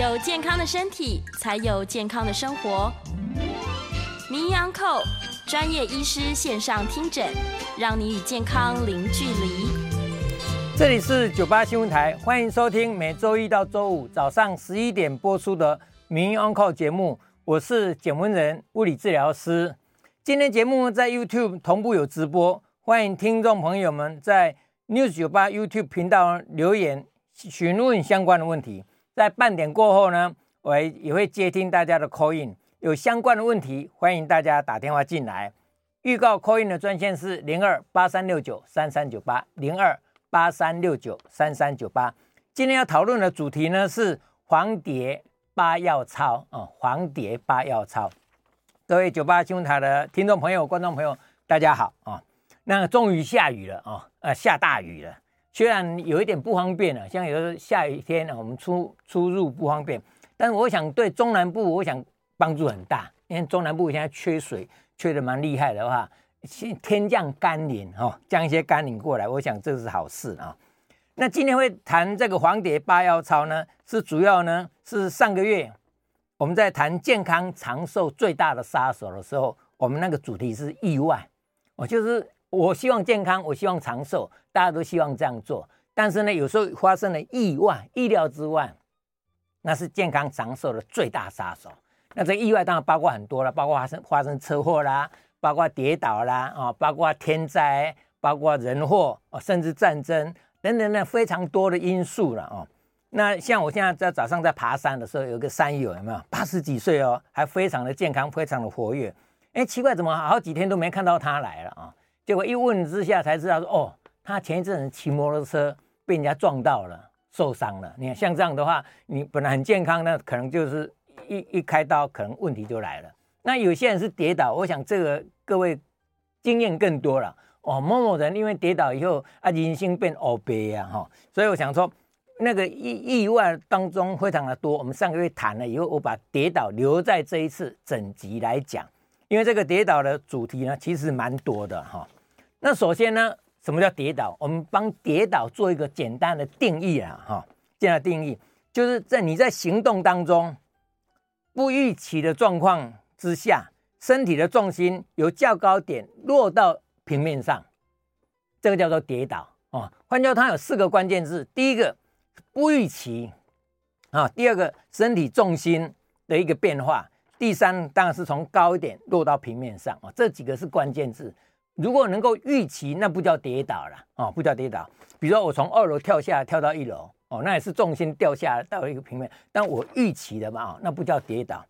有健康的身体，才有健康的生活。名医安扣专业医师线上听诊，让你与健康零距离。这里是九八新闻台，欢迎收听每周一到周五早上十一点播出的名医安扣节目。我是简文仁，物理治疗师。今天节目在 YouTube 同步有直播，欢迎听众朋友们在 News 九八 YouTube 频道留言询问相关的问题。在半点过后呢，我也会接听大家的 call in，有相关的问题，欢迎大家打电话进来。预告 call in 的专线是零二八三六九三三九八零二八三六九三三九八。今天要讨论的主题呢是黄蝶八要操啊，黄蝶八要操。各位九八新闻台的听众朋友、观众朋友，大家好啊！那终于下雨了啊，呃，下大雨了。虽然有一点不方便了，像有时候下雨天啊我们出出入不方便，但是我想对中南部，我想帮助很大，因为中南部现在缺水，缺得蛮厉害的话，天降甘霖哈，降一些甘霖过来，我想这是好事啊。那今天会谈这个黄蝶八要操呢，是主要呢是上个月我们在谈健康长寿最大的杀手的时候，我们那个主题是意外，我就是。我希望健康，我希望长寿，大家都希望这样做。但是呢，有时候发生了意外，意料之外，那是健康长寿的最大杀手。那这意外当然包括很多了，包括发生发生车祸啦，包括跌倒啦，啊，包括天灾，包括人祸，甚至战争等等的非常多的因素了哦。那像我现在在早上在爬山的时候，有个山友有没有八十几岁哦，还非常的健康，非常的活跃。哎，奇怪，怎么好几天都没看到他来了啊？结果一问之下才知道说，哦，他前一阵子骑摩托车被人家撞到了，受伤了。你看像这样的话，你本来很健康，那可能就是一一开刀，可能问题就来了。那有些人是跌倒，我想这个各位经验更多了哦。某某人因为跌倒以后啊，人生变黑白呀哈，所以我想说，那个意意外当中非常的多。我们上个月谈了以后，我把跌倒留在这一次整集来讲，因为这个跌倒的主题呢，其实蛮多的哈。那首先呢，什么叫跌倒？我们帮跌倒做一个简单的定义啊，哈，这样的定义就是在你在行动当中不预期的状况之下，身体的重心由较高点落到平面上，这个叫做跌倒啊。换句话，它有四个关键字：第一个不预期啊，第二个身体重心的一个变化，第三当然是从高一点落到平面上啊，这几个是关键字。如果能够预期，那不叫跌倒了哦，不叫跌倒。比如说我从二楼跳下，跳到一楼哦，那也是重心掉下到一个平面，但我预期的嘛，那不叫跌倒。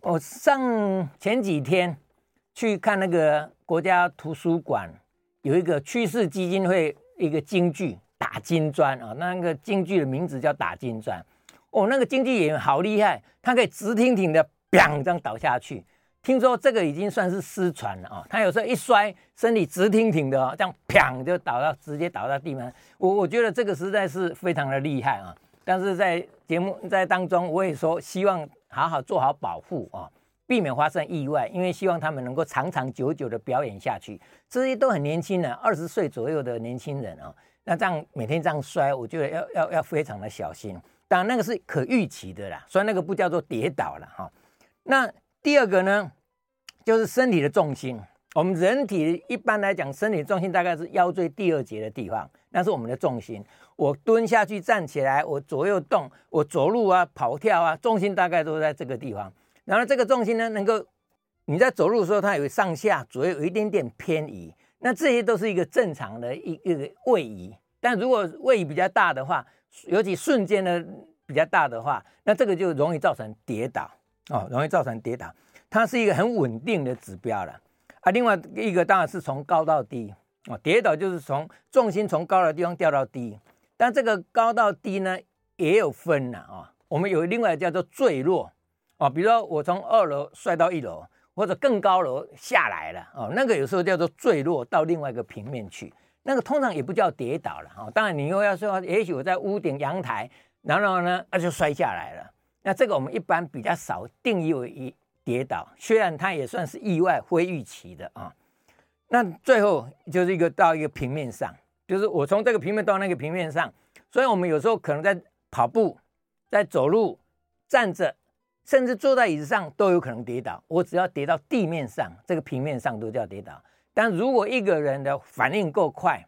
我上前几天去看那个国家图书馆有一个趋势基金会一个京剧打金砖啊，那个京剧的名字叫打金砖哦，那个京剧演员好厉害，他可以直挺挺的砰这样倒下去。听说这个已经算是失传了啊！他有时候一摔，身体直挺挺的哦，这样砰就倒到直接倒到地面。我我觉得这个实在是非常的厉害啊！但是在节目在当中，我也说希望好好做好保护啊，避免发生意外，因为希望他们能够长长久久的表演下去。这些都很年轻的，二十岁左右的年轻人啊，那这样每天这样摔，我觉得要要要非常的小心。当然那个是可预期的啦，所以那个不叫做跌倒了哈。那第二个呢？就是身体的重心，我们人体一般来讲，身体重心大概是腰椎第二节的地方，那是我们的重心。我蹲下去、站起来，我左右动，我走路啊、跑跳啊，重心大概都在这个地方。然后这个重心呢，能够你在走路的时候，它有上下左右有一点点偏移，那这些都是一个正常的一个位移。但如果位移比较大的话，尤其瞬间的比较大的话，那这个就容易造成跌倒哦，容易造成跌倒。它是一个很稳定的指标了啊。另外一个当然是从高到低啊，跌倒就是从重心从高的地方掉到低。但这个高到低呢也有分呐啊。我们有另外叫做坠落啊，比如说我从二楼摔到一楼，或者更高楼下来了哦，那个有时候叫做坠落到另外一个平面去。那个通常也不叫跌倒了啊。当然你又要说，也许我在屋顶阳台，然后呢那就摔下来了。那这个我们一般比较少定义为一。跌倒，虽然它也算是意外、非预期的啊。那最后就是一个到一个平面上，就是我从这个平面到那个平面上，所以我们有时候可能在跑步、在走路、站着，甚至坐在椅子上都有可能跌倒。我只要跌到地面上，这个平面上都叫跌倒。但如果一个人的反应够快，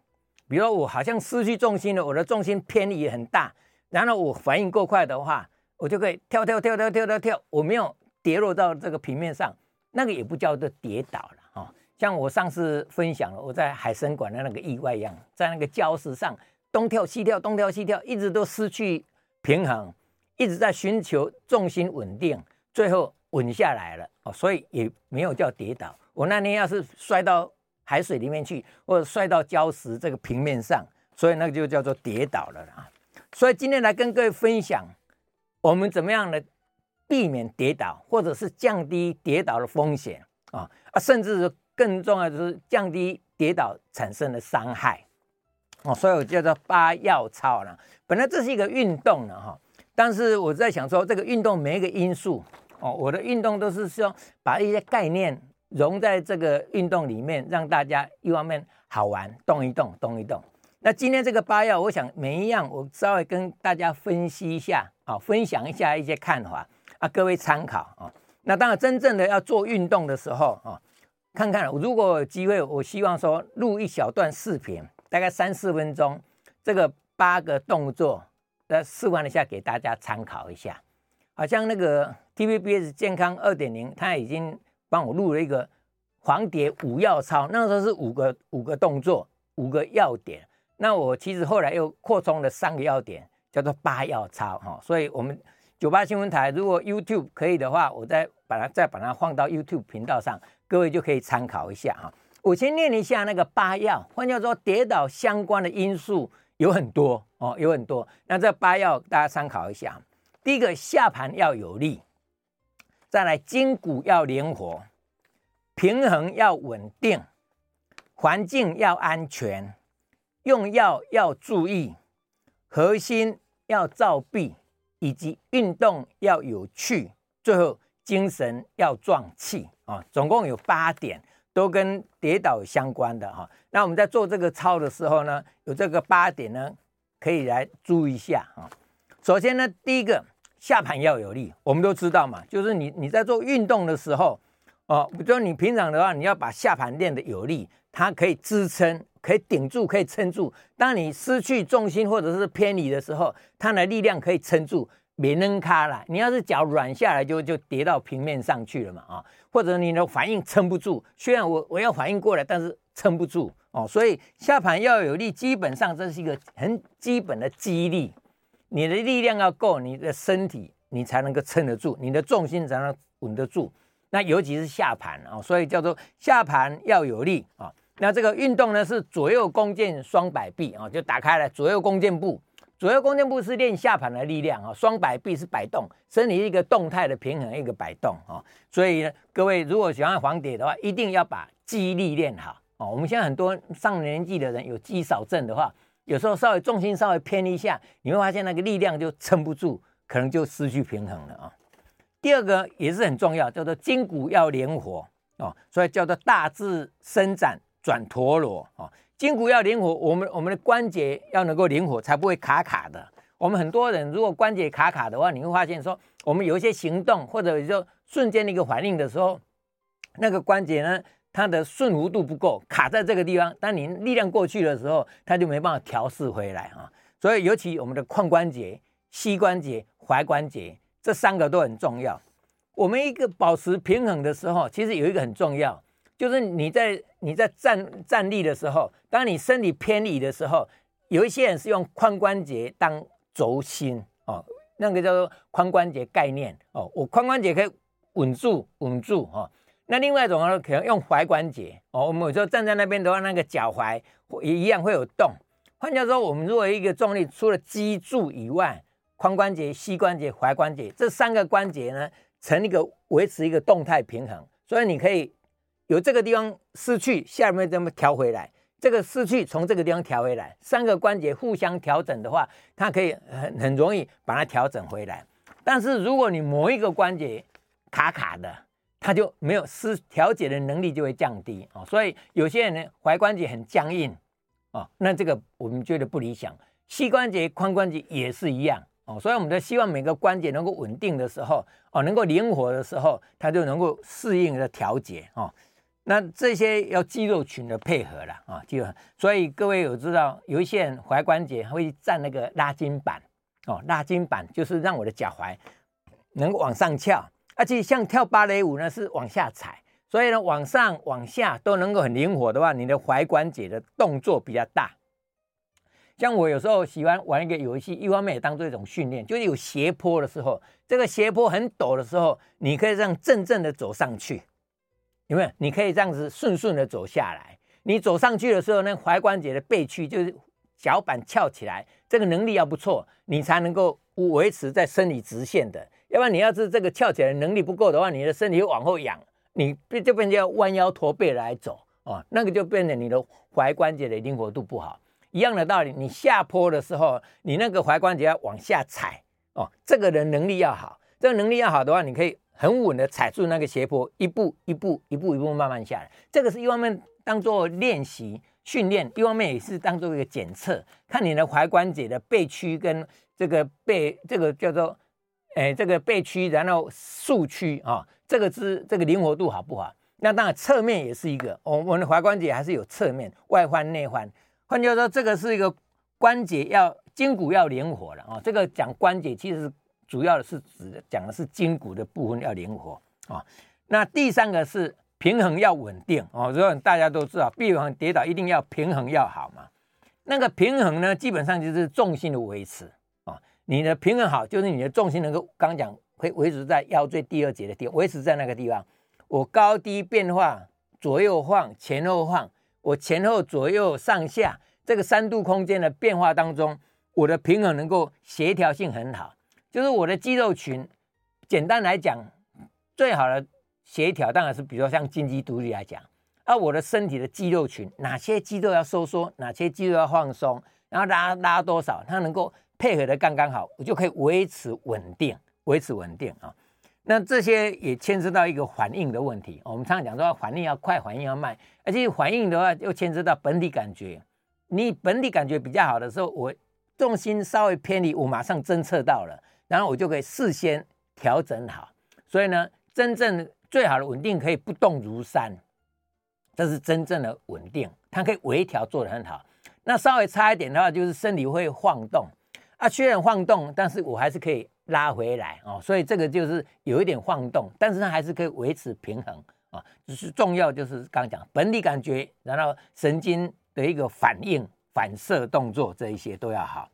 比如说我好像失去重心了，我的重心偏移很大，然后我反应够快的话，我就可以跳跳跳跳跳跳跳，我没有跌落到这个平面上，那个也不叫做跌倒了啊。像我上次分享了我在海生馆的那个意外一样，在那个礁石上东跳西跳，东跳西跳，一直都失去平衡，一直在寻求重心稳定，最后稳下来了哦，所以也没有叫跌倒。我那天要是摔到海水里面去，或者摔到礁石这个平面上，所以那个就叫做跌倒了啦。所以今天来跟各位分享，我们怎么样的避免跌倒，或者是降低跌倒的风险啊啊，甚至更重要的是降低跌倒产生的伤害哦。所以我叫做八要操了。本来这是一个运动呢哈，但是我在想说，这个运动每一个因素哦，我的运动都是说把一些概念。融在这个运动里面，让大家一方面好玩，动一动，动一动。那今天这个八要，我想每一样我稍微跟大家分析一下啊，分享一下一些看法啊，各位参考啊。那当然，真正的要做运动的时候啊，看看如果有机会，我希望说录一小段视频，大概三四分钟，这个八个动作，来示范一下给大家参考一下。好像那个 TVBS 健康二点零，它已经。帮我录了一个黄蝶五要操，那个时候是五个五个动作，五个要点。那我其实后来又扩充了三个要点，叫做八要操哈。所以，我们九八新闻台如果 YouTube 可以的话，我再把它再把它放到 YouTube 频道上，各位就可以参考一下哈。我先念一下那个八要，换句话说，跌倒相关的因素有很多哦，有很多。那这八要大家参考一下。第一个，下盘要有力。再来，筋骨要灵活，平衡要稳定，环境要安全，用药要注意，核心要照壁，以及运动要有趣，最后精神要壮气啊！总共有八点，都跟跌倒相关的哈。那我们在做这个操的时候呢，有这个八点呢，可以来注意一下啊。首先呢，第一个。下盘要有力，我们都知道嘛，就是你你在做运动的时候，哦，比如说你平常的话，你要把下盘练得有力，它可以支撑，可以顶住，可以撑住。当你失去重心或者是偏离的时候，它的力量可以撑住，别扔卡了。你要是脚软下来就，就跌到平面上去了嘛，啊、或者你的反应撑不住，虽然我我要反应过来，但是撑不住哦。所以下盘要有力，基本上这是一个很基本的肌力。你的力量要够，你的身体你才能够撑得住，你的重心才能稳得住。那尤其是下盘啊，所以叫做下盘要有力啊。那这个运动呢是左右弓箭双摆臂啊，就打开了左右弓箭步。左右弓箭步是练下盘的力量啊，双摆臂是摆动，身体一个动态的平衡，一个摆动啊。所以呢，各位如果喜欢黄蝶的话，一定要把肌力练好啊。我们现在很多上年纪的人有肌少症的话。有时候稍微重心稍微偏一下，你会发现那个力量就撑不住，可能就失去平衡了啊。第二个也是很重要，叫做筋骨要灵活哦，所以叫做大致伸展转陀螺啊。筋骨要灵活，我们我们的关节要能够灵活，才不会卡卡的。我们很多人如果关节卡卡的话，你会发现说，我们有一些行动或者就瞬间的一个反应的时候，那个关节呢，它的顺弧度不够，卡在这个地方。当你力量过去的时候，它就没办法调试回来啊。所以，尤其我们的髋关节、膝关节、踝关节这三个都很重要。我们一个保持平衡的时候，其实有一个很重要，就是你在你在站站立的时候，当你身体偏离的时候，有一些人是用髋关节当轴心哦，那个叫做髋关节概念哦。我髋关节可以稳住，稳住哈。那另外一种呢，可能用踝关节哦。我们有时候站在那边的话，那个脚踝也一样会有动。换句话说，我们如果一个重力除了脊柱以外，髋关节、膝关节、踝关节这三个关节呢，成一个维持一个动态平衡。所以你可以有这个地方失去，下面这么调回来；这个失去，从这个地方调回来。三个关节互相调整的话，它可以很很容易把它调整回来。但是如果你某一个关节卡卡的，它就没有失调节的能力，就会降低哦，所以有些人呢，踝关节很僵硬啊，那这个我们觉得不理想。膝关节、髋关节也是一样哦，所以我们的希望每个关节能够稳定的时候，哦，能够灵活的时候，它就能够适应的调节哦。那这些要肌肉群的配合了啊，肌肉。所以各位有知道，有一些人踝关节会站那个拉筋板哦，拉筋板就是让我的脚踝能往上翘，而且像跳芭蕾舞呢是往下踩，所以呢往上往下都能够很灵活的话，你的踝关节的动作比较大。像我有时候喜欢玩一个游戏，一方面也当做一种训练，就是有斜坡的时候，这个斜坡很陡的时候，你可以这样正正的走上去。有没有？你可以这样子顺顺的走下来。你走上去的时候，那踝关节的背屈就是脚板翘起来，这个能力要不错，你才能够维持在生理直线的。要不然你要是这个翘起来能力不够的话，你的身体会往后仰，你就变成要弯腰驼背来走哦，那个就变成你的踝关节的灵活度不好。一样的道理，你下坡的时候，你那个踝关节要往下踩哦，这个人能力要好，这个能力要好的话，你可以。很稳的踩住那个斜坡，一步一步一步一步慢慢下来。这个是一方面当做练习训练，一方面也是当做一个检测，看你的踝关节的背屈跟这个背这个叫做，哎，这个背屈，然后束屈啊，这个是这个灵活度好不好？那当然侧面也是一个，我我们的踝关节还是有侧面外翻内翻。换句话说，这个是一个关节要筋骨要灵活了啊。这个讲关节其实。主要的是指讲的是筋骨的部分要灵活啊，那第三个是平衡要稳定哦，所以大家都知道，避免跌倒一定要平衡要好嘛。那个平衡呢，基本上就是重心的维持啊，你的平衡好，就是你的重心能够刚讲会维持在腰椎第二节的地方，维持在那个地方。我高低变化，左右晃，前后晃，我前后左右上下这个三度空间的变化当中，我的平衡能够协调性很好。就是我的肌肉群，简单来讲，最好的协调当然是，比如说像金鸡独立来讲，而我的身体的肌肉群，哪些肌肉要收缩，哪些肌肉要放松，然后拉拉多少，它能够配合的刚刚好，我就可以维持稳定，维持稳定啊。那这些也牵涉到一个反应的问题。我们常常讲说，反应要快，反应要慢，而且反应的话又牵涉到本体感觉。你本体感觉比较好的时候，我重心稍微偏离，我马上侦测到了。然后我就可以事先调整好，所以呢，真正最好的稳定可以不动如山，这是真正的稳定，它可以微调做得很好。那稍微差一点的话，就是身体会晃动啊，虽然晃动，但是我还是可以拉回来哦。所以这个就是有一点晃动，但是它还是可以维持平衡啊。就是重要就是刚刚讲本体感觉，然后神经的一个反应、反射动作这一些都要好。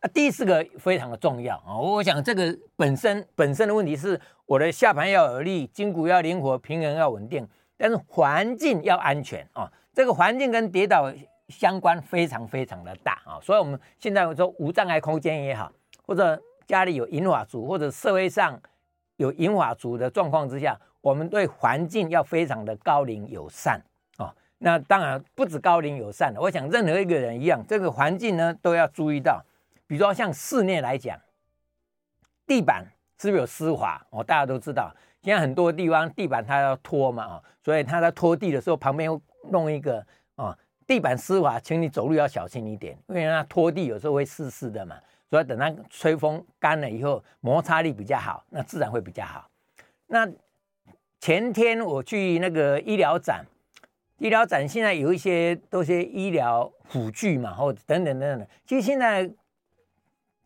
啊，第四个非常的重要啊！我想这个本身本身的问题是，我的下盘要有力，筋骨要灵活，平衡要稳定，但是环境要安全啊！这个环境跟跌倒相关非常非常的大啊！所以我们现在说无障碍空间也好，或者家里有银发族，或者社会上有银发族的状况之下，我们对环境要非常的高龄友善啊！那当然不止高龄友善，我想任何一个人一样，这个环境呢都要注意到。比如说像室内来讲，地板是不是有湿滑？哦，大家都知道，现在很多地方地板它要拖嘛，啊，所以他在拖地的时候旁边弄一个啊，地板湿滑，请你走路要小心一点，因为它拖地有时候会湿湿的嘛，所以等它吹风干了以后，摩擦力比较好，那自然会比较好。那前天我去那个医疗展，医疗展现在有一些都是医疗辅具嘛，或者等等等等，其实现在。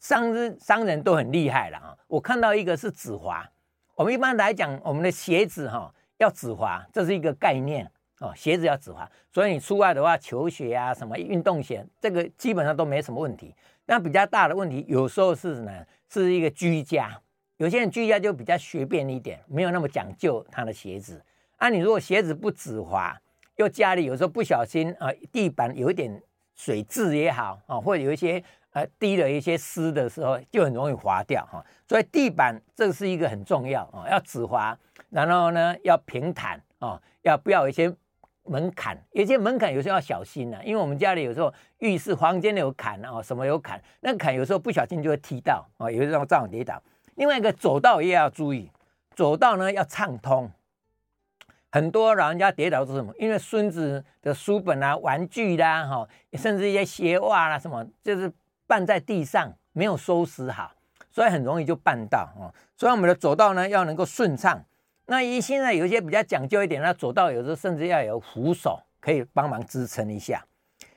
商人商人都很厉害了啊！我看到一个是止滑，我们一般来讲，我们的鞋子哈要止滑，这是一个概念哦，鞋子要止滑。所以你出外的话，球鞋啊、什么运动鞋，这个基本上都没什么问题。那比较大的问题，有时候是呢，是一个居家，有些人居家就比较随便一点，没有那么讲究他的鞋子。啊，你如果鞋子不止滑，又家里有时候不小心啊，地板有一点水渍也好啊，或者有一些。呃，滴了一些湿的时候，就很容易滑掉哈。所以地板这是一个很重要啊，要止滑，然后呢要平坦啊，要不要一些门槛？有些门槛有时候要小心呐，因为我们家里有时候浴室房间有坎啊，什么有坎，那坎有时候不小心就会踢到啊，有时候这样跌倒。另外一个走道也要注意，走道呢要畅通。很多老人家跌倒是什么？因为孙子的书本啊、玩具啦，哈，甚至一些鞋袜啦什么，就是。绊在地上没有收拾好，所以很容易就绊到啊。所以我们的走道呢要能够顺畅。那一现在有一些比较讲究一点，那走道有时候甚至要有扶手可以帮忙支撑一下。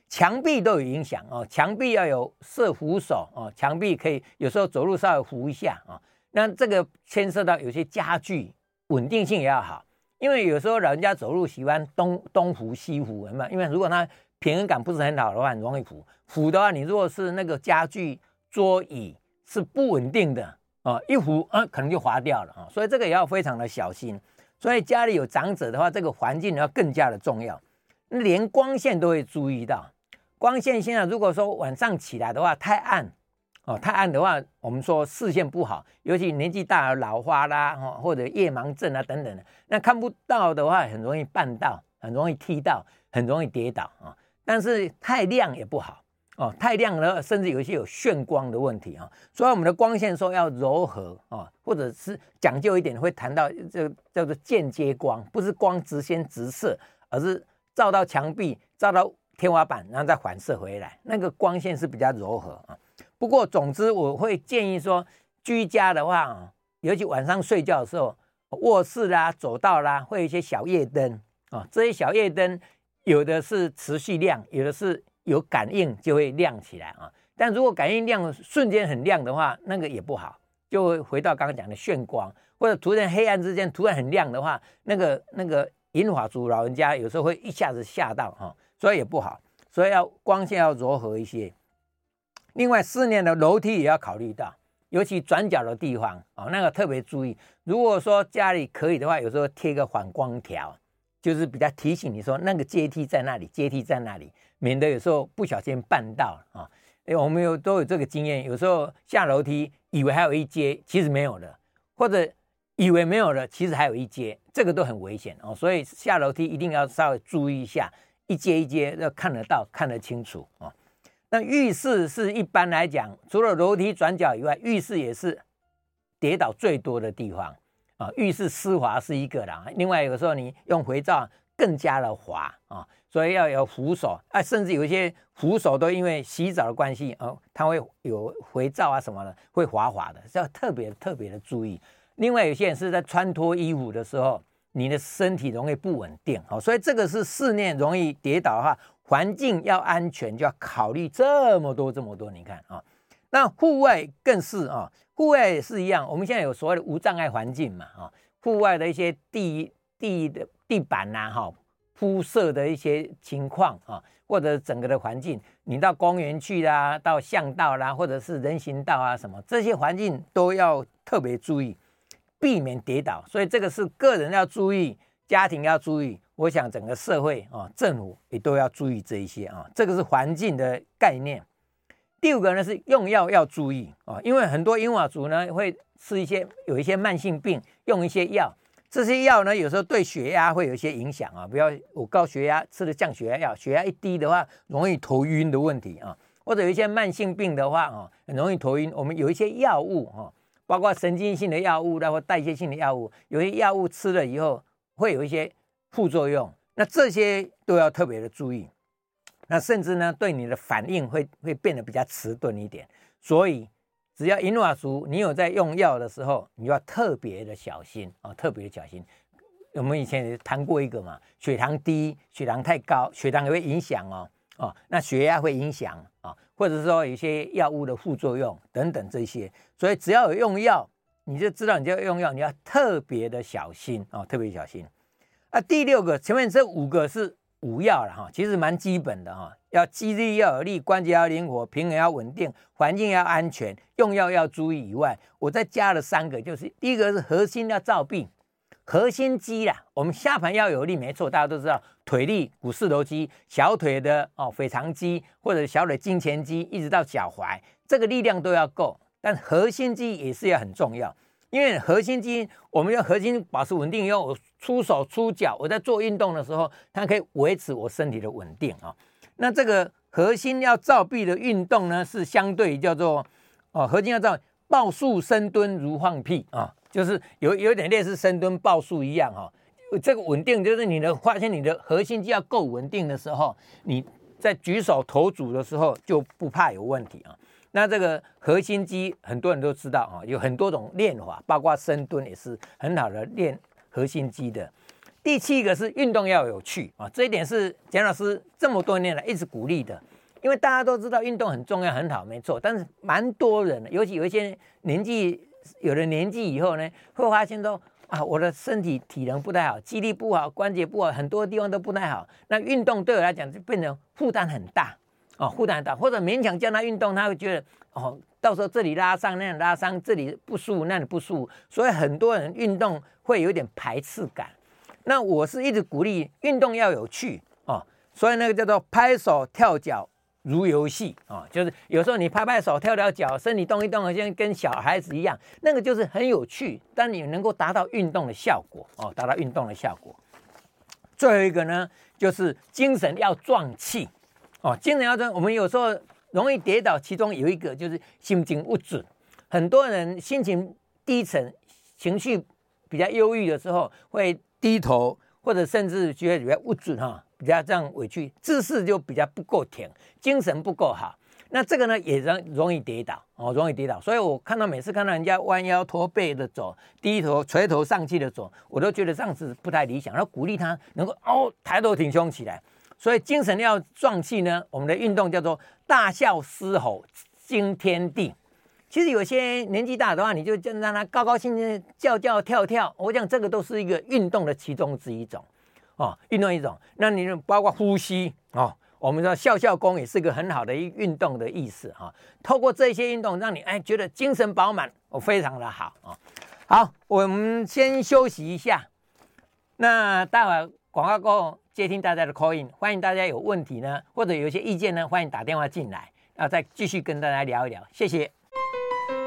墙壁都有影响哦，墙壁要有设扶手哦，墙壁可以有时候走路稍微扶一下啊。那这个牵涉到有些家具稳定性也要好，因为有时候老人家走路喜欢东东扶西扶，嘛，因为如果他平衡感不是很好的话，很容易扶。扶的话，你如果是那个家具桌椅是不稳定的哦，一扶啊可能就滑掉了啊，所以这个也要非常的小心。所以家里有长者的话，这个环境要更加的重要，连光线都会注意到。光线现在如果说晚上起来的话太暗，哦，太暗的话，我们说视线不好，尤其年纪大了老花啦，或者夜盲症啊等等的，那看不到的话，很容易绊到，很容易踢到，很容易跌倒啊。但是太亮也不好哦，太亮了，甚至有一些有眩光的问题啊。所以我们的光线说要柔和啊，或者是讲究一点，会谈到这叫做间接光，不是光直线直射，而是照到墙壁，照到。天花板，然后再反射回来，那个光线是比较柔和啊。不过，总之我会建议说，居家的话啊，尤其晚上睡觉的时候，卧室啦、走道啦，会有一些小夜灯啊。这些小夜灯有的是持续亮，有的是有感应就会亮起来啊。但如果感应亮瞬间很亮的话，那个也不好，就会回到刚刚讲的炫光，或者突然黑暗之间突然很亮的话，那个那个银发族老人家有时候会一下子吓到哈。所以也不好，所以要光线要柔和一些。另外，室内的楼梯也要考虑到，尤其转角的地方啊，那个特别注意。如果说家里可以的话，有时候贴个反光条，就是比较提醒你说那个阶梯在那里，阶梯在那里，免得有时候不小心绊到啊。哎，我们有都有这个经验，有时候下楼梯以为还有一阶，其实没有了，或者以为没有了，其实还有一阶，这个都很危险哦。所以下楼梯一定要稍微注意一下。一阶一阶要看得到，看得清楚啊。那浴室是一般来讲，除了楼梯转角以外，浴室也是跌倒最多的地方啊。浴室湿滑是一个啦，另外有时候你用肥皂更加的滑啊，所以要有扶手啊，甚至有一些扶手都因为洗澡的关系哦，它会有肥皂啊什么的会滑滑的，要特别特别的注意。另外有些人是在穿脱衣服的时候。你的身体容易不稳定，好，所以这个是室内容易跌倒的话，环境要安全就要考虑这么多这么多。你看啊，那户外更是啊，户外也是一样。我们现在有所谓的无障碍环境嘛，啊，户外的一些地地的地板呐，哈，铺设的一些情况啊，或者整个的环境，你到公园去啦，到巷道啦，或者是人行道啊什么，这些环境都要特别注意。避免跌倒，所以这个是个人要注意，家庭要注意，我想整个社会啊，政府也都要注意这一些啊。这个是环境的概念。第五个呢是用药要注意啊，因为很多英瓦族呢会吃一些有一些慢性病，用一些药，这些药呢有时候对血压会有一些影响啊。不要我高血压吃了降血压药，血压一低的话容易头晕的问题啊，或者有一些慢性病的话啊，很容易头晕。我们有一些药物啊。包括神经性的药物，然后代谢性的药物，有些药物吃了以后会有一些副作用，那这些都要特别的注意。那甚至呢，对你的反应会会变得比较迟钝一点。所以，只要银发族你有在用药的时候，你就要特别的小心啊，特别的小心。我们以前也谈过一个嘛，血糖低、血糖太高，血糖也会影响哦，哦，那血压会影响啊。或者说有些药物的副作用等等这些，所以只要有用药，你就知道你就要用药，你要特别的小心、哦，特别小心。啊，第六个前面这五个是五要了哈，其实蛮基本的哈，要肌力要有力，关节要灵活，平衡要稳定，环境要安全，用药要注意以外，我再加了三个，就是第一个是核心要照病。核心肌啦，我们下盘要有力，没错，大家都知道腿力、股四头肌、小腿的哦腓肠肌或者小腿胫前肌，一直到脚踝，这个力量都要够。但核心肌也是要很重要，因为核心肌，我们要核心保持稳定，因为我出手出脚，我在做运动的时候，它可以维持我身体的稳定啊。那这个核心要照臂的运动呢，是相对于叫做哦，核心要照抱树深蹲如放屁啊。就是有有点类似深蹲抱树一样哈，这个稳定就是你的发现你的核心肌要够稳定的时候，你在举手投足的时候就不怕有问题啊。那这个核心肌很多人都知道啊，有很多种练法，包括深蹲也是很好的练核心肌的。第七个是运动要有趣啊，这一点是简老师这么多年来一直鼓励的。因为大家都知道运动很重要很好，没错，但是蛮多人，尤其有一些年纪有了年纪以后呢，会发现说啊，我的身体体能不太好，肌力不好，关节不好，很多地方都不太好。那运动对我来讲就变成负担很大哦，负担很大，或者勉强叫他运动，他会觉得哦，到时候这里拉伤，那里拉伤，这里不舒服，那里不舒服，所以很多人运动会有点排斥感。那我是一直鼓励运动要有趣哦，所以那个叫做拍手跳脚。如游戏啊，就是有时候你拍拍手、跳跳脚、身体动一动，好像跟小孩子一样，那个就是很有趣。但你能够达到运动的效果哦，达到运动的效果。最后一个呢，就是精神要壮气哦，精神要壮。我们有时候容易跌倒，其中有一个就是心情不准。很多人心情低沉、情绪比较忧郁的时候，会低头，或者甚至觉得比较不准哈。比较这样委屈，姿势就比较不够挺，精神不够好。那这个呢，也容容易跌倒哦，容易跌倒。所以我看到每次看到人家弯腰驼背的走，低头垂头丧气的走，我都觉得这样子不太理想。然后鼓励他能够哦抬头挺胸起来。所以精神要壮气呢，我们的运动叫做大笑嘶吼惊天地。其实有些年纪大的话，你就让他高高兴兴叫叫跳跳，我讲这个都是一个运动的其中之一种。哦，运动一种，那你包括呼吸哦，我们说笑笑功也是个很好的一运动的意思哈、哦。透过这些运动，让你哎觉得精神饱满，哦，非常的好啊、哦。好，我们先休息一下，那待会儿广告过后接听大家的 call in，欢迎大家有问题呢，或者有一些意见呢，欢迎打电话进来，然后再继续跟大家聊一聊。谢谢，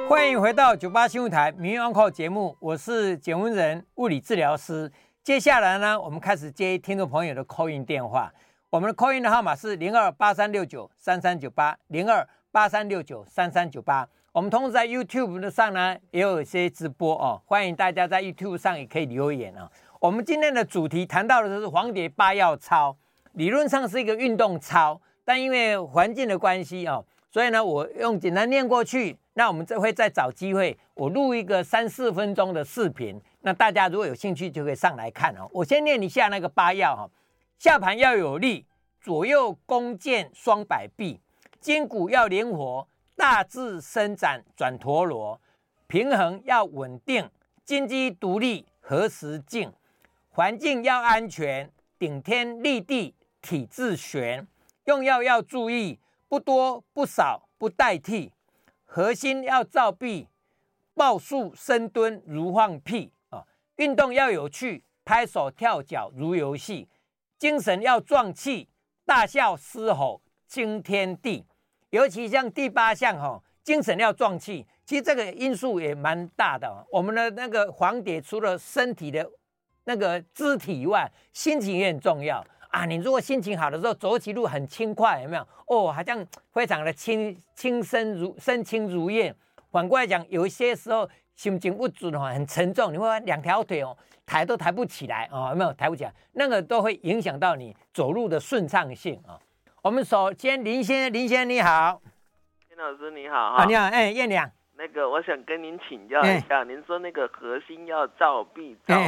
欢迎回到九八新闻台名医 Uncle 节目，我是简文仁物理治疗师。接下来呢，我们开始接听众朋友的 call in 电话。我们的 call in 的号码是零二八三六九三三九八零二八三六九三三九八。我们同时在 YouTube 的上呢，也有一些直播哦，欢迎大家在 YouTube 上也可以留言啊、哦。我们今天的主题谈到的是黄蝶八要操，理论上是一个运动操，但因为环境的关系哦，所以呢，我用简单念过去。那我们这会再找机会，我录一个三四分钟的视频。那大家如果有兴趣，就可以上来看哦。我先念一下那个八要哈：下盘要有力，左右弓箭双摆臂，肩骨要灵活，大致伸展转陀螺，平衡要稳定，金鸡独立何时静？环境要安全，顶天立地体自悬。用药要注意，不多不少不代替。核心要照壁，抱树深蹲如放屁啊。运动要有趣，拍手跳脚如游戏；精神要壮气，大笑嘶吼惊天地。尤其像第八项哈，精神要壮气，其实这个因素也蛮大的。我们的那个黄蝶，除了身体的那个肢体以外，心情也很重要啊。你如果心情好的时候，走起路很轻快，有没有？哦，好像非常的轻轻身如身轻如燕。反过来讲，有一些时候。心情不足的话，很沉重，你会两条腿哦抬都抬不起来啊、哦，有没有抬不起来？那个都会影响到你走路的顺畅性啊、哦。我们首先林先生，林先生你好，林老师你好啊，你好，哎，燕良，那个我想跟您请教一下，您说那个核心要照壁照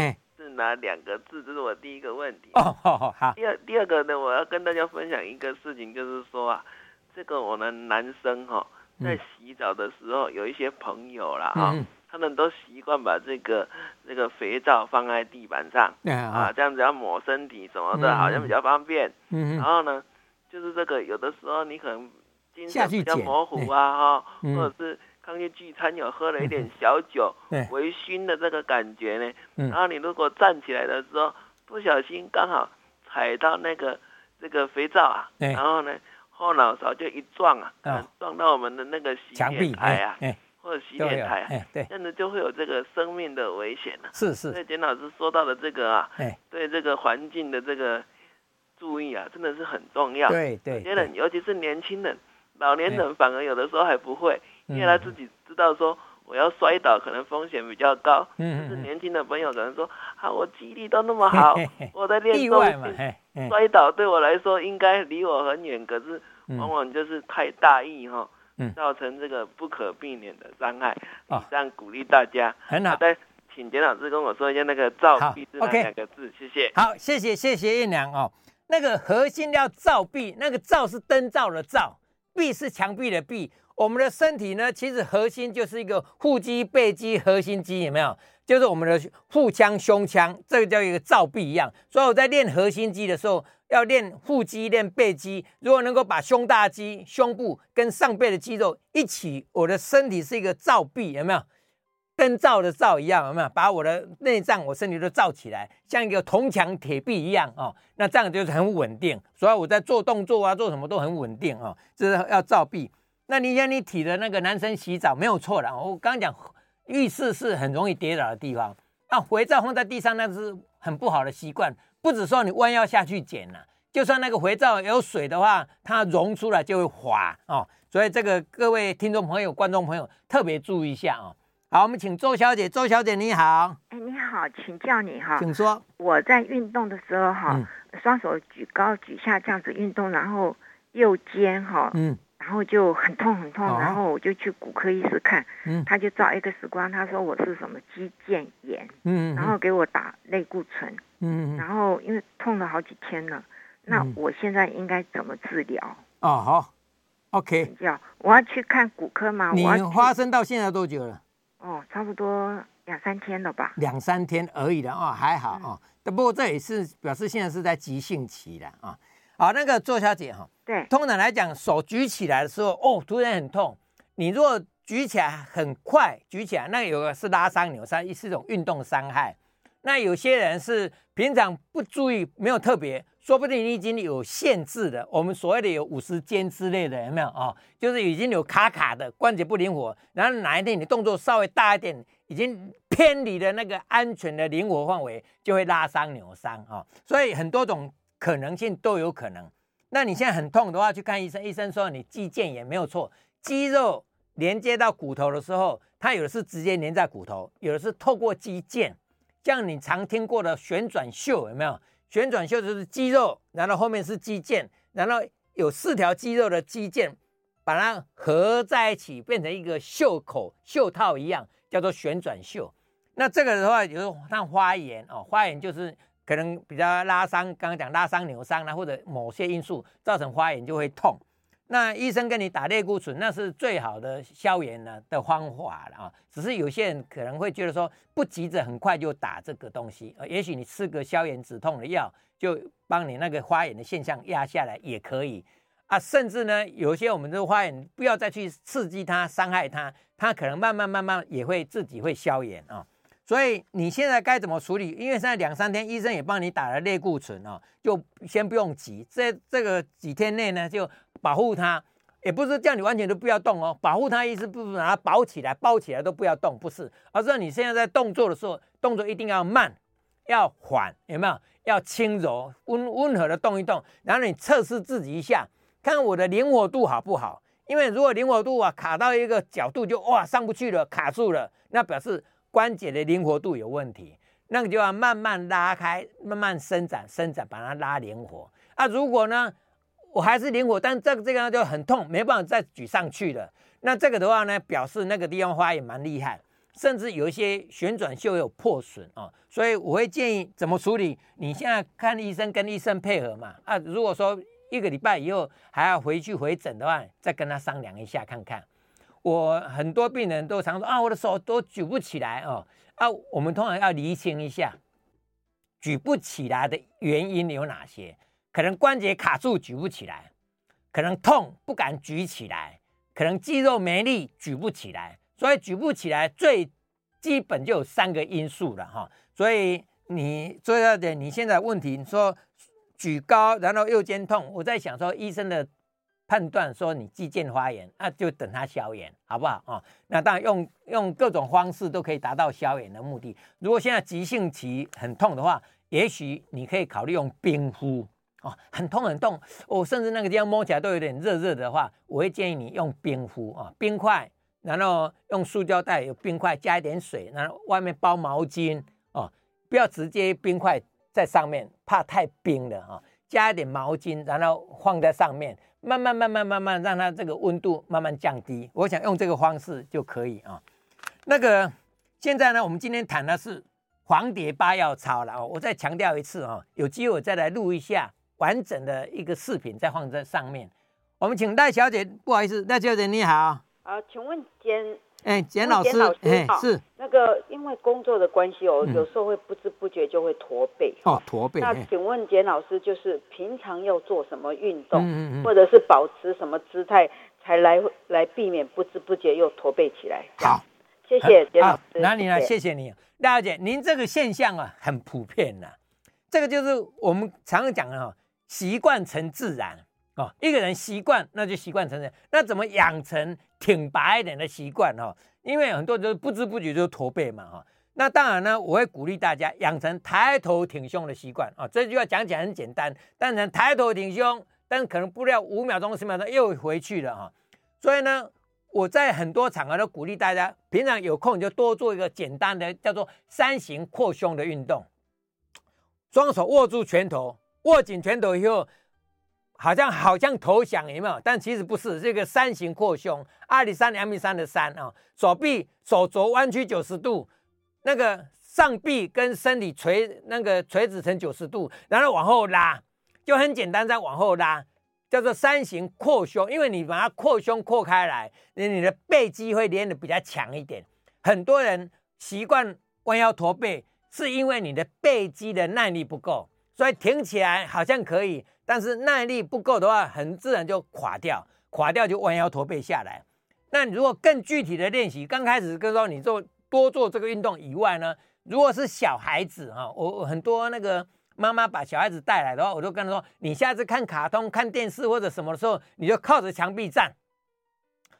是哪两个字？这是我第一个问题。哦，好，好。第二第二个呢，我要跟大家分享一个事情，就是说啊，这个我们男生哈，在洗澡的时候有一些朋友啦哈。他们都习惯把这个这个肥皂放在地板上啊，这样子要抹身体什么的，好像比较方便。嗯，然后呢，就是这个有的时候你可能精神比较模糊啊，哈，或者是刚去聚餐有喝了一点小酒，微醺的这个感觉呢，然后你如果站起来的时候不小心刚好踩到那个这个肥皂啊，然后呢后脑勺就一撞啊，撞到我们的那个洗脸台啊。或者洗脸台，哎，对，这样子就会有这个生命的危险了。是是，所以简老师说到的这个啊，哎，对这个环境的这个注意啊，真的是很重要。对对，有些人，尤其是年轻人，老年人反而有的时候还不会，因为他自己知道说我要摔倒可能风险比较高。嗯，就是年轻的朋友可能说，啊，我记忆力都那么好，我在练重训，摔倒对我来说应该离我很远，可是往往就是太大意哈。嗯，造成这个不可避免的伤害。哦，这样鼓励大家。很好。再请简老师跟我说一下那个照壁是哪两个字？谢谢。好，谢谢谢谢艳良哦。那个核心要照壁，那个照是灯罩的照，壁是墙壁的壁。我们的身体呢，其实核心就是一个腹肌、背肌、核心肌，有没有？就是我们的腹腔、胸腔，这个叫一个照壁一样。所以我在练核心肌的时候，要练腹肌、练背肌。如果能够把胸大肌、胸部跟上背的肌肉一起，我的身体是一个照壁，有没有？跟罩的罩一样，有没有？把我的内脏、我身体都罩起来，像一个铜墙铁壁一样哦。那这样就是很稳定。所以我在做动作啊，做什么都很稳定哦。这是要照壁。那你像你提的那个男生洗澡没有错的，我刚刚讲。浴室是很容易跌倒的地方，那肥皂放在地上，那是很不好的习惯。不止说你弯腰下去捡了，就算那个肥皂有水的话，它溶出来就会滑哦。所以这个各位听众朋友、观众朋友特别注意一下哦。好，我们请周小姐，周小姐你好。哎，你好，请教你哈。请说。我在运动的时候哈，双手举高举下这样子运动，然后右肩哈。嗯。然后就很痛很痛，然后我就去骨科医师看，嗯，他就照 X 光，他说我是什么肌腱炎，嗯，然后给我打类固醇，嗯，然后因为痛了好几天了，那我现在应该怎么治疗？哦，好，OK，要我要去看骨科吗？你发生到现在多久了？哦，差不多两三天了吧？两三天而已的哦，还好哦，不过这也是表示现在是在急性期的啊。好，那个周小姐哈，对，通常来讲，手举起来的时候，哦，突然很痛。你如果举起来很快，举起来，那有个是拉伤、扭伤，是一种运动伤害。那有些人是平常不注意，没有特别，说不定你已经有限制的。我们所谓的有五十肩之类的，有没有啊、哦？就是已经有卡卡的关节不灵活，然后哪一天你动作稍微大一点，已经偏离了那个安全的灵活范围，就会拉伤、扭伤啊、哦。所以很多种。可能性都有可能。那你现在很痛的话，去看医生。医生说你肌腱也没有错。肌肉连接到骨头的时候，它有的是直接连在骨头，有的是透过肌腱。像你常听过的旋转袖有没有？旋转袖就是肌肉，然后后面是肌腱，然后有四条肌肉的肌腱把它合在一起，变成一个袖口、袖套一样，叫做旋转袖。那这个的话，就是像花炎哦，花炎就是。可能比较拉伤，刚刚讲拉伤、扭伤啦，或者某些因素造成发炎就会痛。那医生跟你打类固醇，那是最好的消炎呢的方法了啊。只是有些人可能会觉得说，不急着很快就打这个东西，呃，也许你吃个消炎止痛的药，就帮你那个发炎的现象压下来也可以啊。甚至呢，有些我们这个发炎不要再去刺激它、伤害它，它可能慢慢慢慢也会自己会消炎啊。所以你现在该怎么处理？因为现在两三天，医生也帮你打了类固醇哦，就先不用急。这这个几天内呢，就保护它，也不是叫你完全都不要动哦。保护它意思不是把它包起来，包起来都不要动，不是，而是你现在在动作的时候，动作一定要慢，要缓，有没有？要轻柔、温温和的动一动，然后你测试自己一下，看我的灵活度好不好？因为如果灵活度啊卡到一个角度就哇上不去了，卡住了，那表示。关节的灵活度有问题，那个就要慢慢拉开，慢慢伸展，伸展把它拉灵活。啊，如果呢，我还是灵活，但这个这个就很痛，没办法再举上去了。那这个的话呢，表示那个地方发炎蛮厉害，甚至有一些旋转袖有破损啊。所以我会建议怎么处理？你现在看医生，跟医生配合嘛。啊，如果说一个礼拜以后还要回去回诊的话，再跟他商量一下看看。我很多病人都常说啊，我的手都举不起来哦。啊，我们通常要厘清一下，举不起来的原因有哪些？可能关节卡住举不起来，可能痛不敢举起来，可能肌肉没力举不起来。所以举不起来最基本就有三个因素了哈。所以你最要点，你现在问题你说举高，然后右肩痛，我在想说医生的。判断说你肌腱发炎，那就等它消炎，好不好啊、那当然用用各种方式都可以达到消炎的目的。如果现在急性期很痛的话，也许你可以考虑用冰敷哦，很痛很痛，哦，甚至那个地方摸起来都有点热热的话，我会建议你用冰敷啊、冰块，然后用塑胶袋有冰块加一点水，然后外面包毛巾哦，不要直接冰块在上面，怕太冰了啊。加一点毛巾，然后放在上面，慢慢慢慢慢慢让它这个温度慢慢降低。我想用这个方式就可以啊。那个现在呢，我们今天谈的是黄蝶八药操了哦。我再强调一次啊，有机会我再来录一下完整的一个视频，再放在上面。我们请赖小姐，不好意思，赖小姐你好。啊，请问简。哎，简老师，哎，是那个，因为工作的关系哦，有时候会不知不觉就会驼背。哦，驼背。那请问简老师，就是平常要做什么运动，或者是保持什么姿态，才来来避免不知不觉又驼背起来？好，谢谢简老师。哪里呢？谢谢你，大小姐，您这个现象啊，很普遍呐。这个就是我们常常讲的哈，习惯成自然。哦，一个人习惯，那就习惯成人。那怎么养成挺拔一点的习惯？哈，因为很多人不知不觉就驼背嘛，哈。那当然呢，我会鼓励大家养成抬头挺胸的习惯啊。这句话讲起来很简单，但是抬头挺胸，但可能不料五秒钟、十秒钟又回去了哈。所以呢，我在很多场合都鼓励大家，平常有空就多做一个简单的叫做三型扩胸的运动。双手握住拳头，握紧拳头以后。好像好像投降有没有？但其实不是，这个三型扩胸，阿里山、阳明山的山啊，手臂手肘弯曲九十度，那个上臂跟身体垂那个垂直成九十度，然后往后拉，就很简单，再往后拉，叫做三型扩胸。因为你把它扩胸扩开来，你你的背肌会练得比较强一点。很多人习惯弯腰驼背，是因为你的背肌的耐力不够，所以挺起来好像可以。但是耐力不够的话，很自然就垮掉，垮掉就弯腰驼背下来。那如果更具体的练习，刚开始跟说你做多做这个运动以外呢，如果是小孩子哈，我很多那个妈妈把小孩子带来的话，我就跟他说，你下次看卡通、看电视或者什么的时候，你就靠着墙壁站，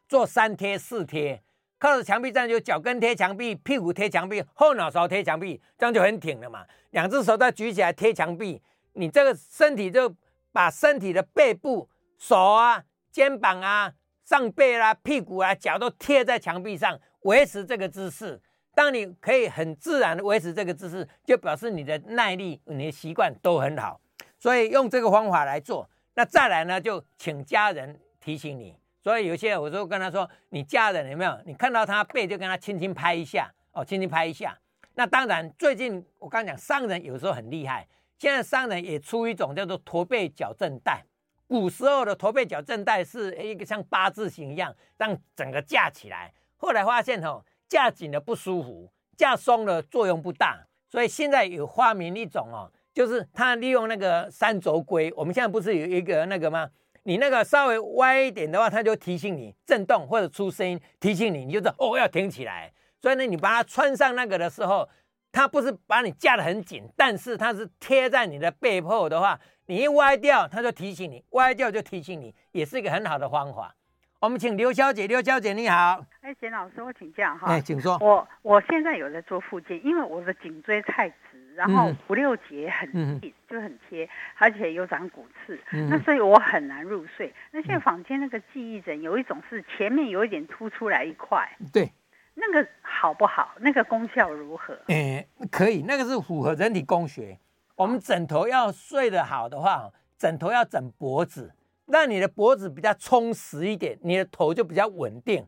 做三贴四贴，靠着墙壁站就脚跟贴墙壁，屁股贴墙壁，后脑勺贴墙壁，这样就很挺了嘛。两只手再举起来贴墙壁，你这个身体就。把身体的背部、手啊、肩膀啊、上背啦、啊、屁股啊、脚都贴在墙壁上，维持这个姿势。当你可以很自然的维持这个姿势，就表示你的耐力、你的习惯都很好。所以用这个方法来做。那再来呢，就请家人提醒你。所以有些我就跟他说：“你家人有没有？你看到他背就跟他轻轻拍一下哦，轻轻拍一下。”那当然，最近我刚讲商人有时候很厉害。现在商人也出一种叫做驼背矫正带，古时候的驼背矫正带是一个像八字形一样，让整个架起来。后来发现哦，架紧了不舒服，架松了作用不大，所以现在有发明一种哦，就是它利用那个三轴龟。我们现在不是有一个那个吗？你那个稍微歪一点的话，它就提醒你震动或者出声音提醒你，你就知道哦要挺起来。所以呢，你把它穿上那个的时候。它不是把你架得很紧，但是它是贴在你的背后的话，你一歪掉，它就提醒你；歪掉就提醒你，也是一个很好的方法。我们请刘小姐，刘小姐你好。哎，简老师，我请教哈。哎，请说。我我现在有在做复健，因为我的颈椎太直，然后五六节很紧，嗯、就很贴，而且有长骨刺，嗯、那所以我很难入睡。那现在坊间那个记忆枕有一种是前面有一点凸出来一块，对。那个好不好？那个功效如何？诶，可以，那个是符合人体工学。我们枕头要睡得好的话，枕头要枕脖子，让你的脖子比较充实一点，你的头就比较稳定。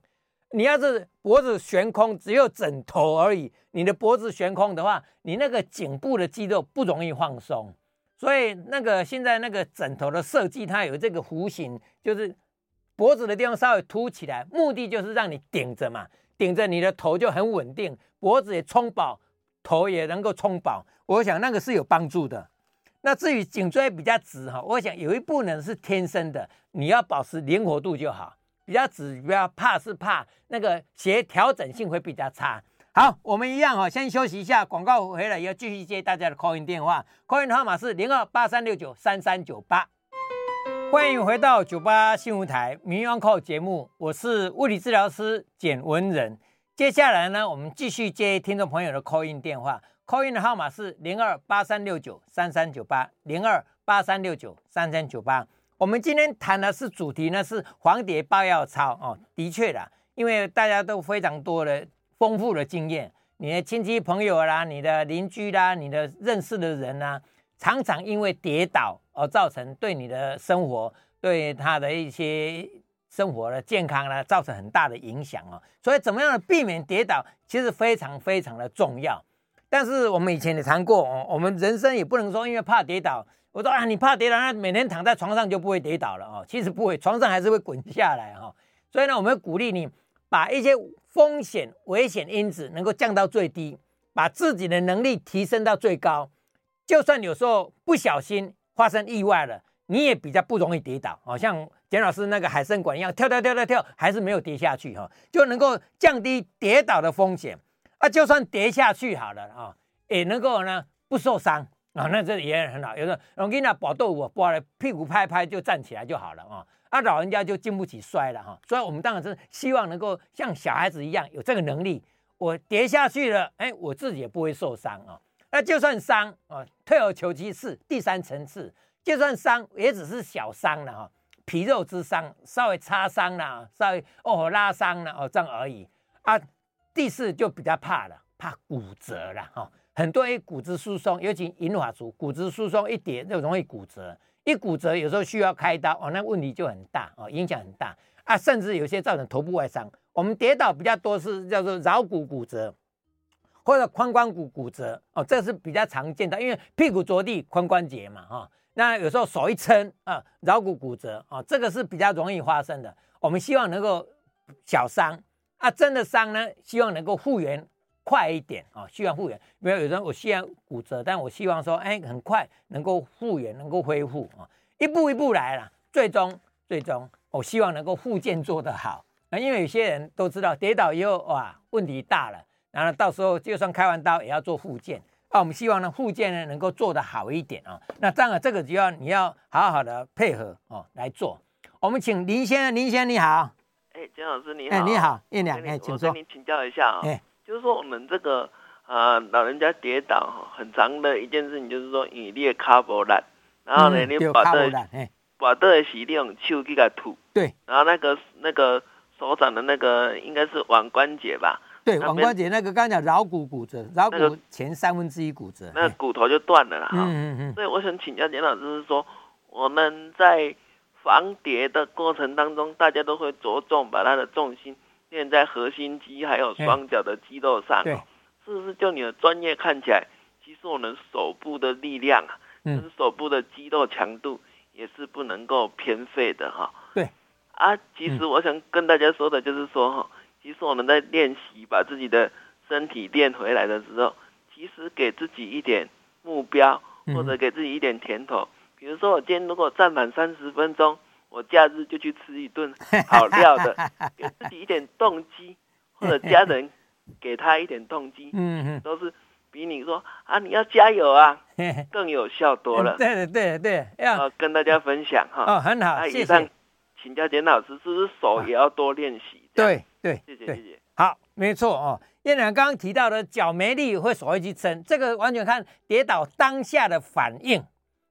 你要是脖子悬空，只有枕头而已，你的脖子悬空的话，你那个颈部的肌肉不容易放松。所以那个现在那个枕头的设计，它有这个弧形，就是脖子的地方稍微凸起来，目的就是让你顶着嘛。顶着你的头就很稳定，脖子也充饱，头也能够充饱。我想那个是有帮助的。那至于颈椎比较直哈，我想有一部分是天生的，你要保持灵活度就好。比较直，不要怕是怕那个协调整性会比较差。好，我们一样哈，先休息一下，广告回来要继续接大家的 call in 电话，call in 号码是零二八三六九三三九八。欢迎回到九八新闻台《名医 Uncle》节目，我是物理治疗师简文仁。接下来呢，我们继续接听众朋友的 call in 电话，call in 的号码是零二八三六九三三九八零二八三六九三三九八。我们今天谈的是主题呢是黄蝶八药操哦，的确啦，因为大家都非常多的丰富的经验，你的亲戚朋友啦，你的邻居啦，你的认识的人啦。常常因为跌倒而造成对你的生活、对他的一些生活的健康呢，造成很大的影响哦。所以，怎么样的避免跌倒，其实非常非常的重要。但是我们以前也谈过哦，我们人生也不能说因为怕跌倒，我说啊，你怕跌倒，那每天躺在床上就不会跌倒了哦。其实不会，床上还是会滚下来哈。所以呢，我们鼓励你把一些风险、危险因子能够降到最低，把自己的能力提升到最高。就算有时候不小心发生意外了，你也比较不容易跌倒。好像简老师那个海参馆一样，跳跳跳跳跳，还是没有跌下去哈，就能够降低跌倒的风险。啊，就算跌下去好了啊，也能够呢不受伤啊，那这也很好。有时候我给你搏豆腐，搏了屁股拍拍就站起来就好了啊。啊，老人家就经不起摔了哈，所以我们当然是希望能够像小孩子一样有这个能力。我跌下去了，哎，我自己也不会受伤啊。那就算伤啊，退而求其次，第三层次，就算伤也只是小伤了哈，皮肉之伤，稍微擦伤了，稍微哦拉伤了哦这样而已啊。第四就比较怕了，怕骨折了哈。很多人骨质疏松，尤其银发族，骨质疏松一点就容易骨折。一骨折有时候需要开刀哦，那问题就很大哦，影响很大啊，甚至有些造成头部外伤。我们跌倒比较多是叫做桡骨骨折或者髋关节骨折哦，这是比较常见的，因为屁股着地髋关节嘛哈。那有时候手一撑啊，桡骨骨折啊，这个是比较容易发生的。我们希望能够小伤。啊，真的伤呢，希望能够复原快一点啊，希望复原。没有有人我希望骨折，但我希望说，哎，很快能够复原，能够恢复啊，一步一步来了，最终最终，我希望能够复健做得好。那因为有些人都知道，跌倒以后哇，问题大了，然后到时候就算开完刀也要做复健。啊，我们希望呢，复健呢能够做得好一点啊。那当然这个就要你要好好的配合哦来做。我们请林先生，林先生你好。哎，简老师你好，哎，你好，叶良，哎，请说。我跟你请教一下啊，哎，就是说我们这个呃老人家跌倒很长的一件事情，就是说你裂卡波烂，然后呢你把这把这洗利用手给它吐，对，然后那个那个手掌的那个应该是腕关节吧？对，腕关节那个刚才讲桡骨骨折，桡骨前三分之一骨折，那个骨头就断了哈。嗯嗯嗯。所以我想请教简老师，是说我们在。防跌的过程当中，大家都会着重把它的重心练在核心肌还有双脚的肌肉上。哦，是不是就你的专业看起来，其实我们手部的力量啊，跟手部的肌肉强度也是不能够偏废的哈。对，啊，其实我想跟大家说的就是说哈，其实我们在练习把自己的身体练回来的时候，其实给自己一点目标，或者给自己一点甜头。比如说，我今天如果站满三十分钟，我假日就去吃一顿好料的，给自己一点动机，或者家人给他一点动机，嗯嗯，都是比你说啊你要加油啊 更有效多了。对对对，要跟大家分享哈。哦，很好，谢谢。请教简老师，是不是手也要多练习？对对，谢谢谢谢。好，没错哦。叶良刚刚提到的脚没力会手会去撑，这个完全看跌倒当下的反应。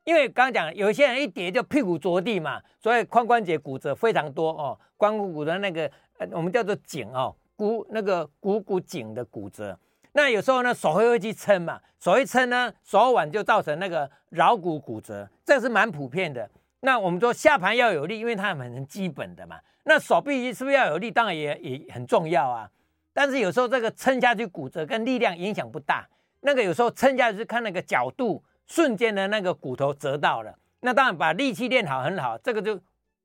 因为刚刚讲，有些人一跌就屁股着地嘛，所以髋关节骨折非常多哦。髋骨骨的那个，我们叫做颈哦，骨那个股骨颈的骨折。那有时候呢，手会会去撑嘛，手一撑呢，手腕就造成那个桡骨骨折，这是蛮普遍的。那我们说下盘要有力，因为它很基本的嘛。那手臂是不是要有力？当然也也很重要啊。但是有时候这个撑下去骨折跟力量影响不大。那个有时候撑下去看那个角度。瞬间的那个骨头折到了，那当然把力气练好很好，这个就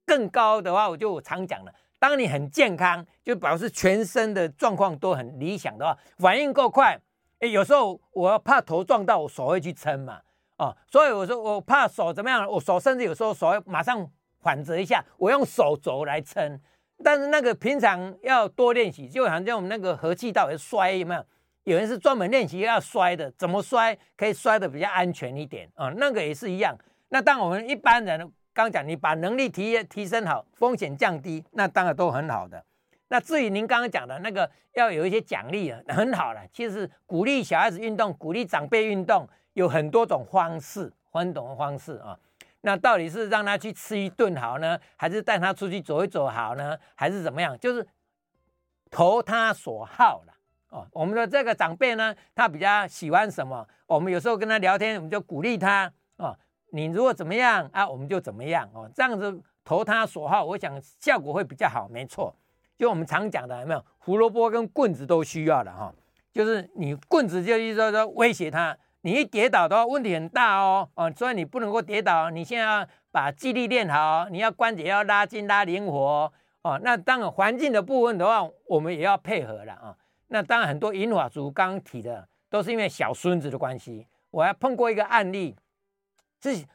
更高的话，我就常讲了。当你很健康，就表示全身的状况都很理想的话，反应够快。诶，有时候我要怕头撞到，我手会去撑嘛，哦，所以我说我怕手怎么样，我手甚至有时候手会马上反折一下，我用手肘来撑。但是那个平常要多练习，就好像我们那个合气道也摔有没有？有人是专门练习要摔的，怎么摔可以摔得比较安全一点啊、那个也是一样。那当我们一般人刚讲，你把能力提提升好，风险降低，那当然都很好的。那至于您刚刚讲的那个要有一些奖励啊，很好了。其实鼓励小孩子运动，鼓励长辈运动，有很多种方式，很多种方式啊。那到底是让他去吃一顿好呢，还是带他出去走一走好呢，还是怎么样？就是投他所好了。哦，我们的这个长辈呢，他比较喜欢什么？我们有时候跟他聊天，我们就鼓励他哦你如果怎么样啊，我们就怎么样哦，这样子投他所好，我想效果会比较好，没错。就我们常讲的，有没有胡萝卜跟棍子都需要的哈？就是你棍子就是说说威胁他，你一跌倒的话问题很大哦哦，所以你不能够跌倒。你现在要把肌力练好，你要关节要拉筋拉灵活哦。那当然环境的部分的话，我们也要配合了啊。那当然很多银发族刚刚提的都是因为小孙子的关系。我还碰过一个案例，是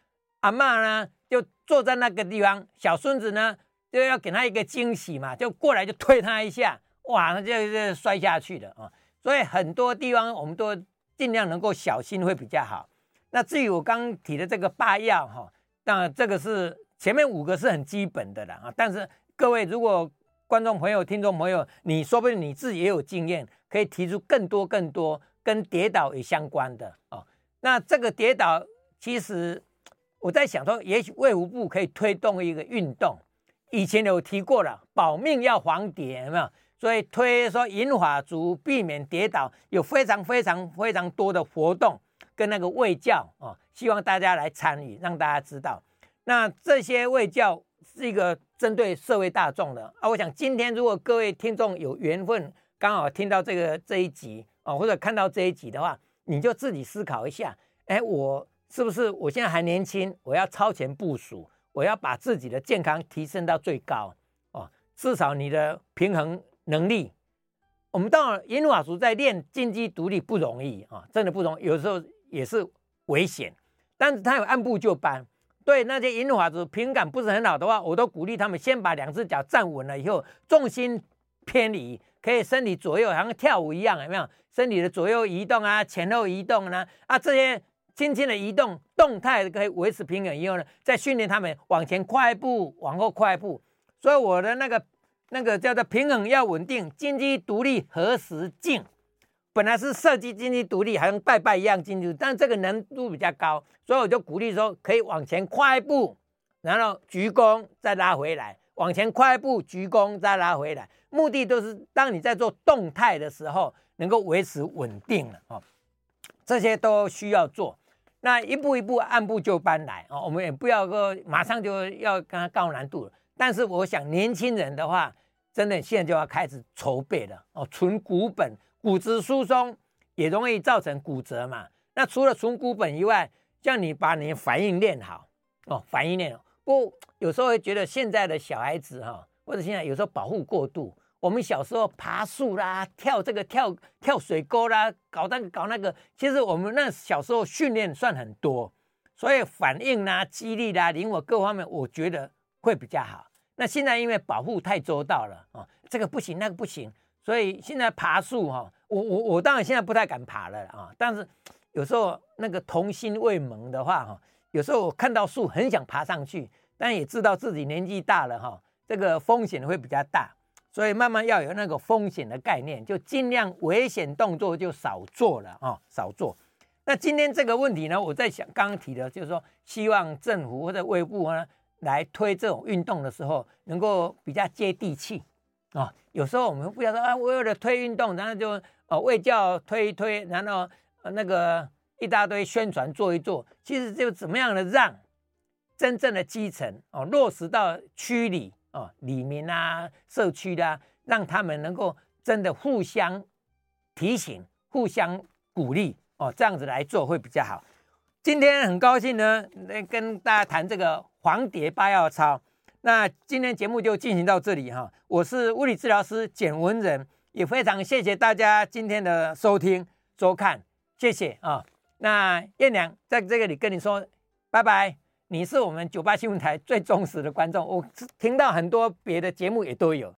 阿嬷呢就坐在那个地方，小孙子呢。就要给他一个惊喜嘛，就过来就推他一下，哇，他就就摔下去了啊！所以很多地方我们都尽量能够小心会比较好。那至于我刚刚提的这个八要哈，那这个是前面五个是很基本的了啊。但是各位如果观众朋友、听众朋友，你说不定你自己也有经验，可以提出更多更多跟跌倒也相关的啊。那这个跌倒，其实我在想说，也许卫福部可以推动一个运动。以前有提过了，保命要防跌，有没有？所以推说银发族避免跌倒，有非常非常非常多的活动跟那个卫教啊，希望大家来参与，让大家知道。那这些卫教是一个针对社会大众的啊。我想今天如果各位听众有缘分，刚好听到这个这一集啊，或者看到这一集的话，你就自己思考一下，哎，我是不是我现在还年轻，我要超前部署？我要把自己的健康提升到最高哦，至少你的平衡能力。我们到银发族在练金鸡独立不容易啊，真的不容易，有时候也是危险。但是他有按部就班，对那些银发族平感不是很好的话，我都鼓励他们先把两只脚站稳了以后，重心偏离，可以身体左右好像跳舞一样，有没有？身体的左右移动啊，前后移动呢？啊，这些。轻轻的移动，动态可以维持平衡以后呢，再训练他们往前快步，往后快步。所以我的那个那个叫做平衡要稳定，金鸡独立何时静？本来是设计经济独立，好像拜拜一样金鸡，但这个难度比较高，所以我就鼓励说可以往前跨一步，然后鞠躬再拉回来，往前跨一步鞠躬再拉回来，目的都是当你在做动态的时候能够维持稳定了哦，这些都需要做。那一步一步按部就班来哦，我们也不要说马上就要跟他高难度了。但是我想年轻人的话，真的现在就要开始筹备了哦，存股本，骨质疏松也容易造成骨折嘛。那除了存骨本以外，叫你把你的反应练好哦，反应练好。不有时候会觉得现在的小孩子哈，或者现在有时候保护过度。我们小时候爬树啦，跳这个跳跳水沟啦，搞那个搞那个，其实我们那小时候训练算很多，所以反应啦、肌力啦、灵活各方面，我觉得会比较好。那现在因为保护太周到了啊，这个不行，那个不行，所以现在爬树哈，我我我当然现在不太敢爬了啊。但是有时候那个童心未泯的话哈，有时候我看到树很想爬上去，但也知道自己年纪大了哈，这个风险会比较大。所以慢慢要有那个风险的概念，就尽量危险动作就少做了啊、少做。那今天这个问题呢，我在想刚刚提的，就是说希望政府或者卫部呢来推这种运动的时候，能够比较接地气啊、哦。有时候我们不要说啊，为了推运动，然后就呃卫教推一推，然后那个一大堆宣传做一做，其实就怎么样的让真正的基层哦落实到区里。哦，里面啊，社区的、让他们能够真的互相提醒、互相鼓励哦，这样子来做会比较好。今天很高兴呢，跟大家谈这个黄蝶八要操。那今天节目就进行到这里哈，我是物理治疗师简文仁，也非常谢谢大家今天的收听收看，谢谢啊。那燕良在这个里跟你说拜拜。你是我们九八新闻台最忠实的观众，我听到很多别的节目也都有。